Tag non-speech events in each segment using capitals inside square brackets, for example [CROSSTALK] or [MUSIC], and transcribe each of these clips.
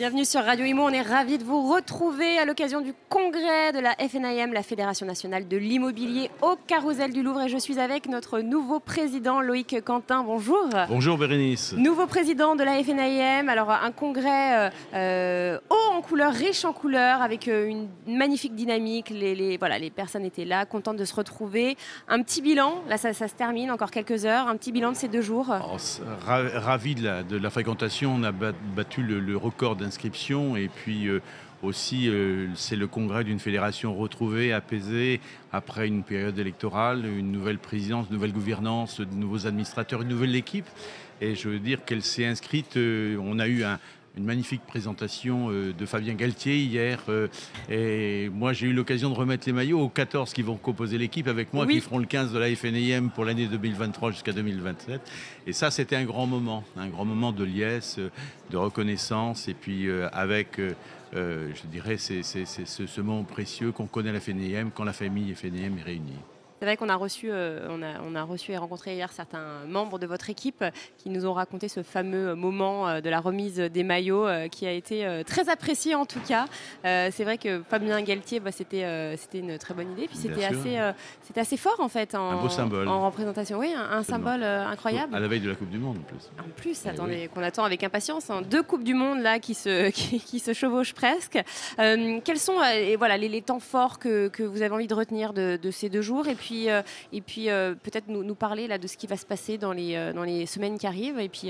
Bienvenue sur Radio Imo, on est ravis de vous retrouver à l'occasion du congrès de la FNIM, la Fédération nationale de l'immobilier au Carousel du Louvre. Et je suis avec notre nouveau président Loïc Quentin. Bonjour. Bonjour Bérénice. Nouveau président de la FNIM. Alors un congrès euh, euh, haut en couleurs, riche en couleurs, avec euh, une magnifique dynamique. Les, voilà, les personnes étaient là, contentes de se retrouver. Un petit bilan, là ça, se termine, encore quelques heures. Un petit bilan de ces deux jours. Oh, ravi de la, de la, fréquentation. On a battu le, le record d'un et puis euh, aussi, euh, c'est le congrès d'une fédération retrouvée, apaisée, après une période électorale, une nouvelle présidence, une nouvelle gouvernance, de nouveaux administrateurs, une nouvelle équipe. Et je veux dire qu'elle s'est inscrite. Euh, on a eu un, une magnifique présentation euh, de Fabien Galtier hier. Euh, et moi, j'ai eu l'occasion de remettre les maillots aux 14 qui vont composer l'équipe avec moi, qui feront le 15 de la FNIM pour l'année 2023 jusqu'à 2027. Et ça, c'était un grand moment, un grand moment de liesse, de reconnaissance, et puis euh, avec, je dirais, c'est ce moment précieux qu'on connaît à la FNIM quand la famille FNIM est réunie. C'est vrai qu'on a reçu, euh, on a, on a, reçu et rencontré hier certains membres de votre équipe qui nous ont raconté ce fameux moment euh, de la remise des maillots euh, qui a été très apprécié en tout cas. c'est vrai que Fabien Galtier, bah, c'était, c'était une très bonne idée. Puis c'était assez, c'était assez fort en fait en, en représentation. Oui, un, symbole incroyable. À la veille de la Coupe du Monde en plus. En plus, eh attendez, qu'on attend avec impatience. Hein. Deux Coupes du Monde là qui se, [LAUGHS] qui, se chevauchent presque. quels sont et voilà, les, temps forts que, que, vous avez envie de retenir de, de ces deux jours? Et puis euh, et puis euh, peut-être nous, parler là, de ce qui va se passer dans les, euh, semaines qui arrivent et puis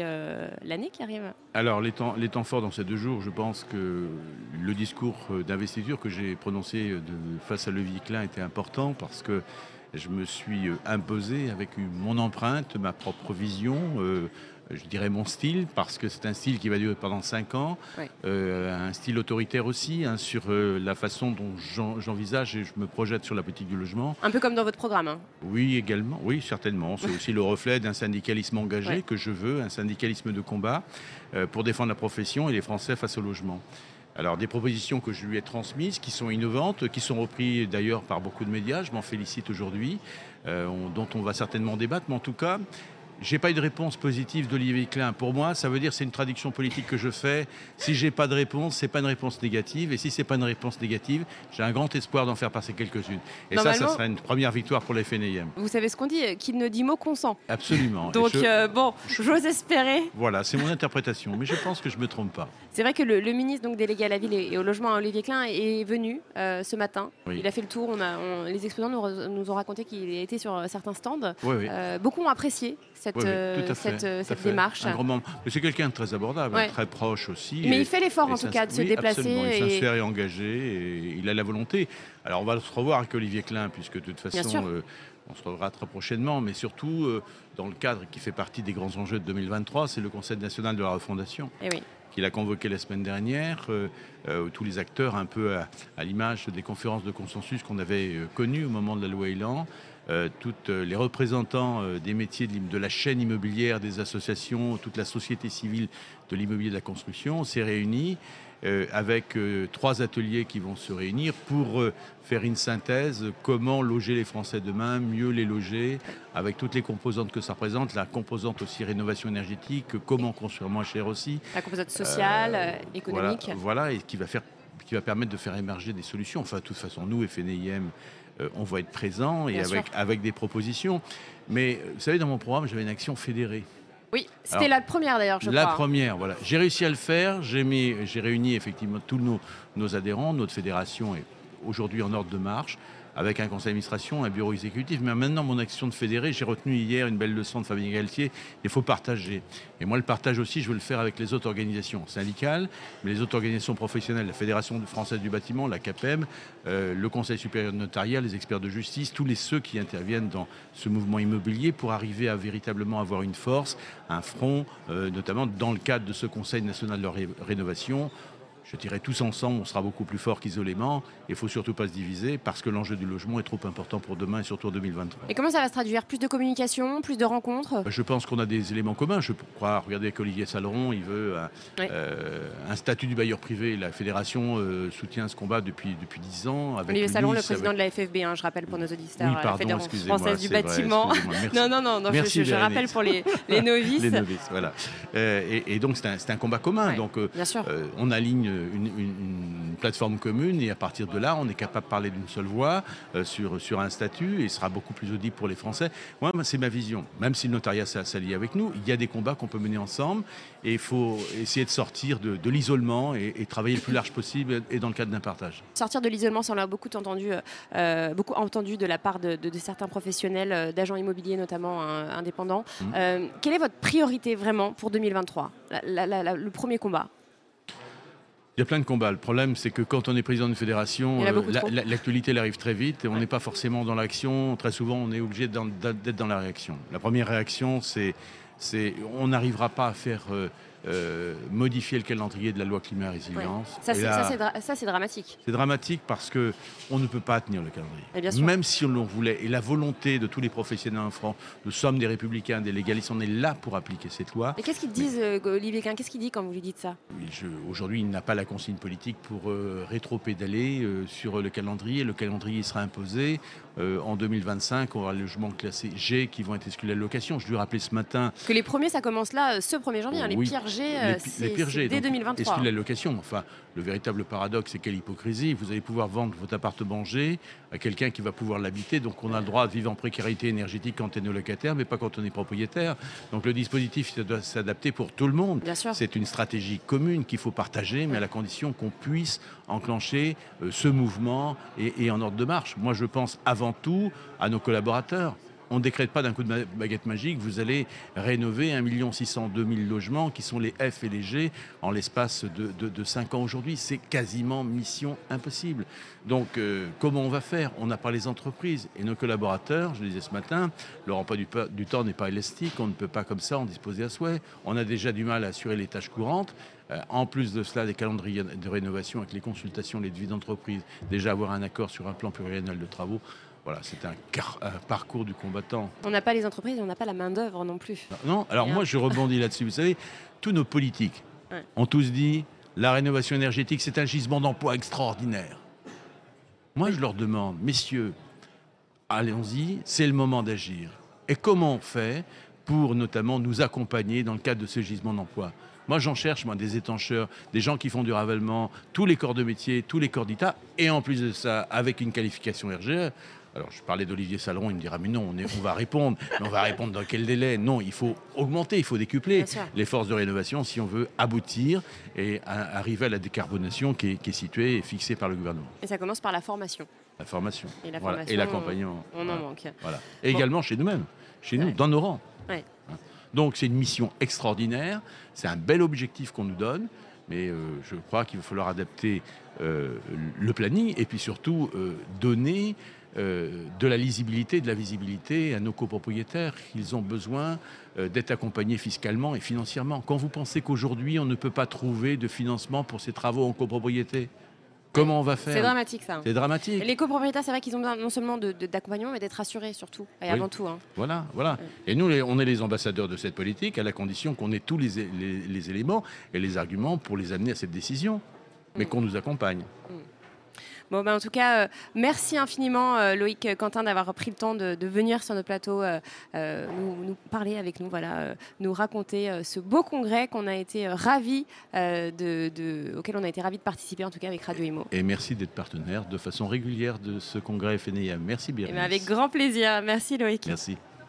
l'année qui arrive. Alors, les temps, forts dans ces deux jours, je pense que le discours d'investiture que j'ai prononcé face à Levi Klein était important parce que je me suis imposé avec mon empreinte, ma propre vision, je dirais mon style, parce que c'est un style qui va durer pendant cinq ans, euh, un style autoritaire aussi, hein, sur euh, la façon dont j'envisage et je me projette sur la politique du logement. Un peu comme dans votre programme. Hein. Oui, également, oui, certainement. C'est aussi le reflet d'un syndicalisme engagé que je veux, un syndicalisme de combat euh, pour défendre la profession et les Français face au logement. Alors des propositions que je lui ai transmises, qui sont innovantes, qui sont reprises d'ailleurs par beaucoup de médias, je m'en félicite aujourd'hui, dont on va certainement débattre, mais en tout cas, j'ai pas eu de réponse positive d'Olivier Klein. Pour moi, ça veut dire c'est une traduction politique que je fais. Si j'ai pas de réponse, c'est pas une réponse négative. Et si c'est pas une réponse négative, j'ai un grand espoir d'en faire passer quelques-unes. Et ça, ça sera une première victoire pour les FNIM. Vous savez ce qu'on dit Qu'il ne dit mot consent. Absolument. Donc euh, bon, j'ose espérer. Voilà, c'est mon interprétation, mais je pense que je me trompe pas. C'est vrai que le, ministre donc délégué à la ville et, au logement, Olivier Klein, est venu euh, ce matin. Il a fait le tour. On a, les exposants nous, ont raconté qu'il était sur euh, certains stands. beaucoup ont apprécié cette, euh, cette, euh, démarche. c'est quelqu'un de très abordable, très proche aussi. Mais il fait l'effort en tout cas de se déplacer. Il s'insère et engagé et il a la volonté. Alors on va se revoir avec Olivier Klein, puisque de toute façon, euh, on se reverra très prochainement, mais surtout dans le cadre qui fait partie des grands enjeux de 2023, c'est le Conseil national de la refondation. Et eh oui qu'il a convoqué la semaine dernière, tous les acteurs un peu à, l'image des conférences de consensus qu'on avait connues au moment de la loi Elan, euh, toutes les représentants euh, des métiers de la chaîne immobilière, des associations, toute la société civile de l'immobilier de la construction s'est réunie euh, avec trois ateliers qui vont se réunir pour faire une synthèse comment loger les Français demain, mieux les loger, avec toutes les composantes que ça représente, la composante aussi rénovation énergétique, comment construire moins cher aussi. La composante sociale, économique. Voilà, et qui va faire qui va permettre de faire émerger des solutions. Enfin, de toute façon, nous, FNIM, euh, on va être présent et avec, avec des propositions. Mais euh, vous savez, dans mon programme, j'avais une action fédérée. Oui, c'était la première d'ailleurs, je la crois. La première, voilà. J'ai réussi à le faire. J'ai réuni effectivement tous nos, nos adhérents. Notre fédération est aujourd'hui en ordre de marche avec un conseil d'administration, un bureau exécutif. Mais maintenant, mon action de fédérer, j'ai retenu hier une belle leçon de Fabien Galtier, il faut partager. Et moi, le partage aussi, je veux le faire avec les autres organisations syndicales, mais les autres organisations professionnelles, la Fédération française du bâtiment, la CAPEM, euh, le Conseil supérieur de notariat, les experts de justice, tous les ceux qui interviennent dans ce mouvement immobilier pour arriver à véritablement avoir une force, un front, euh, notamment dans le cadre de ce Conseil national de rénovation je dirais tous ensemble, on sera beaucoup plus fort qu'isolément. Il faut surtout pas se diviser parce que l'enjeu du logement est trop important pour demain et surtout en 2023. Et comment ça va se traduire? Plus de communication, plus de rencontres? Je pense qu'on a des éléments communs. Je crois, regardez avec Olivier Saleron, il veut un, euh, un statut du bailleur privé. La fédération euh, soutient ce combat depuis, depuis 10 ans. Avec Olivier Saleron, le président de la FFB, hein, je rappelle pour nos auditeurs, la Fédération française du bâtiment. non, non, non, non je, je, rappelle pour les, les [LAUGHS] novices. les novices, voilà. Euh, et, donc c'est un, un, combat commun. donc bien sûr. on aligne une, plateforme commune et à partir de là, on est capable de parler d'une seule voix euh, sur, sur un statut et sera beaucoup plus audible pour les Français. Moi, c'est ma vision. Même si le notariat s'allie avec nous, il y a des combats qu'on peut mener ensemble et il faut essayer de sortir de, l'isolement et, travailler le plus large possible et dans le cadre d'un partage. Sortir de l'isolement, ça on l'a beaucoup entendu, euh, beaucoup entendu de la part de, certains professionnels, euh, d'agents immobiliers notamment indépendants. Mmh. quelle est votre priorité vraiment pour 2023 Le premier combat il y a plein de combats. Le problème, c'est que quand on est président d'une fédération, euh, l'actualité arrive très vite et on n'est pas forcément dans l'action. Très souvent, on est obligé d'être dans la réaction. La première réaction, c'est on n'arrivera pas à faire euh, modifier le calendrier de la loi climat résilience. Ça, c'est dramatique. C'est dramatique parce que on ne peut pas tenir le calendrier. Même si on le voulait. Et la volonté de tous les professionnels en France, nous sommes des républicains, des légalistes, on est là pour appliquer cette loi. Et qu'est-ce qu'ils disent, euh, Olivier Qu'est-ce qu'il dit quand vous lui dites ça? Aujourd'hui, il n'a pas la consigne politique pour euh, rétro-pédaler sur le calendrier. Le calendrier sera imposé. En 2025, on aura les logements classés G qui vont être exclus de la location. Je lui rappelais ce matin. Que les premiers, ça commence là, ce 1er janvier, hein, les pires euh, les, pires G, dès 2023. la location Enfin, le véritable paradoxe, c'est quelle hypocrisie. Vous allez pouvoir vendre votre appartement G à quelqu'un qui va pouvoir l'habiter. Donc, on a le droit de vivre en précarité énergétique quand on est locataire, mais pas quand on est propriétaire. Donc, le dispositif doit s'adapter pour tout le monde. C'est une stratégie commune qu'il faut partager, mais à la condition qu'on puisse enclencher euh, ce mouvement et en ordre de marche. Moi, je pense avant tout à nos collaborateurs on ne décrète pas d'un coup de baguette magique, vous allez rénover 1 602 000 logements qui sont les F et les G en l'espace de, de, 5 ans aujourd'hui. C'est quasiment mission impossible. Donc euh, comment on va faire? On n'a pas les entreprises et nos collaborateurs, je le disais ce matin, leur emploi du, du temps n'est pas élastique, on ne peut pas comme ça en disposer à souhait. On a déjà du mal à assurer les tâches courantes. Euh, en plus de cela, des calendriers de rénovation avec les consultations, les devis d'entreprise, déjà avoir un accord sur un plan pluriannuel de travaux. Voilà, c'est un, parcours du combattant. On n'a pas les entreprises, on n'a pas la main-d'œuvre non plus. Non, alors moi je rebondis là-dessus. Vous savez, tous nos politiques ont tous dit la rénovation énergétique, c'est un gisement d'emploi extraordinaire. Moi je leur demande, messieurs, allons-y, c'est le moment d'agir. Et comment on fait pour notamment nous accompagner dans le cadre de ce gisement d'emploi moi, j'en cherche, moi, des étancheurs, des gens qui font du ravalement, tous les corps de métier, tous les corps d'État, et en plus de ça, avec une qualification RGE. Alors, je parlais d'Olivier Saleron, il me dira, mais non, on, va répondre, mais on va répondre dans quel délai? Non, il faut augmenter, il faut décupler les forces de rénovation si on veut aboutir et arriver à la décarbonation qui est, située et fixée par le gouvernement. Et ça commence par la formation. La formation. Et l'accompagnement. On, en manque. Voilà. Et également chez nous-mêmes, chez nous, dans nos rangs. Hein. Donc, c'est une mission extraordinaire, c'est un bel objectif qu'on nous donne mais euh, je crois qu'il va falloir adapter euh, le planning et puis surtout euh, donner de la lisibilité, de la visibilité à nos copropriétaires. Ils ont besoin euh, d'être accompagnés fiscalement et financièrement. Quand vous pensez qu'aujourd'hui, on ne peut pas trouver de financement pour ces travaux en copropriété, Comment on va faire? C'est dramatique ça. C'est dramatique. Les copropriétaires, c'est vrai qu'ils ont besoin non seulement d'accompagnement, mais d'être assurés surtout, et avant tout. Hein. Voilà, voilà. Et nous, on est les ambassadeurs de cette politique à la condition qu'on ait tous les, les, éléments et les arguments pour les amener à cette décision, mais mm. qu'on nous accompagne. Mm. Bon, ben, en tout cas, euh, merci infiniment, euh, Loïc Quentin, d'avoir pris le temps de, venir sur notre plateau, euh, nous, parler avec nous, voilà, nous raconter ce beau congrès qu'on a été ravis de, auquel on a été ravis de participer, en tout cas avec Radio Imo. Et merci d'être partenaire de façon régulière de ce congrès FNIM. Merci bien. Eh ben, avec grand plaisir. Merci, Loïc. Merci.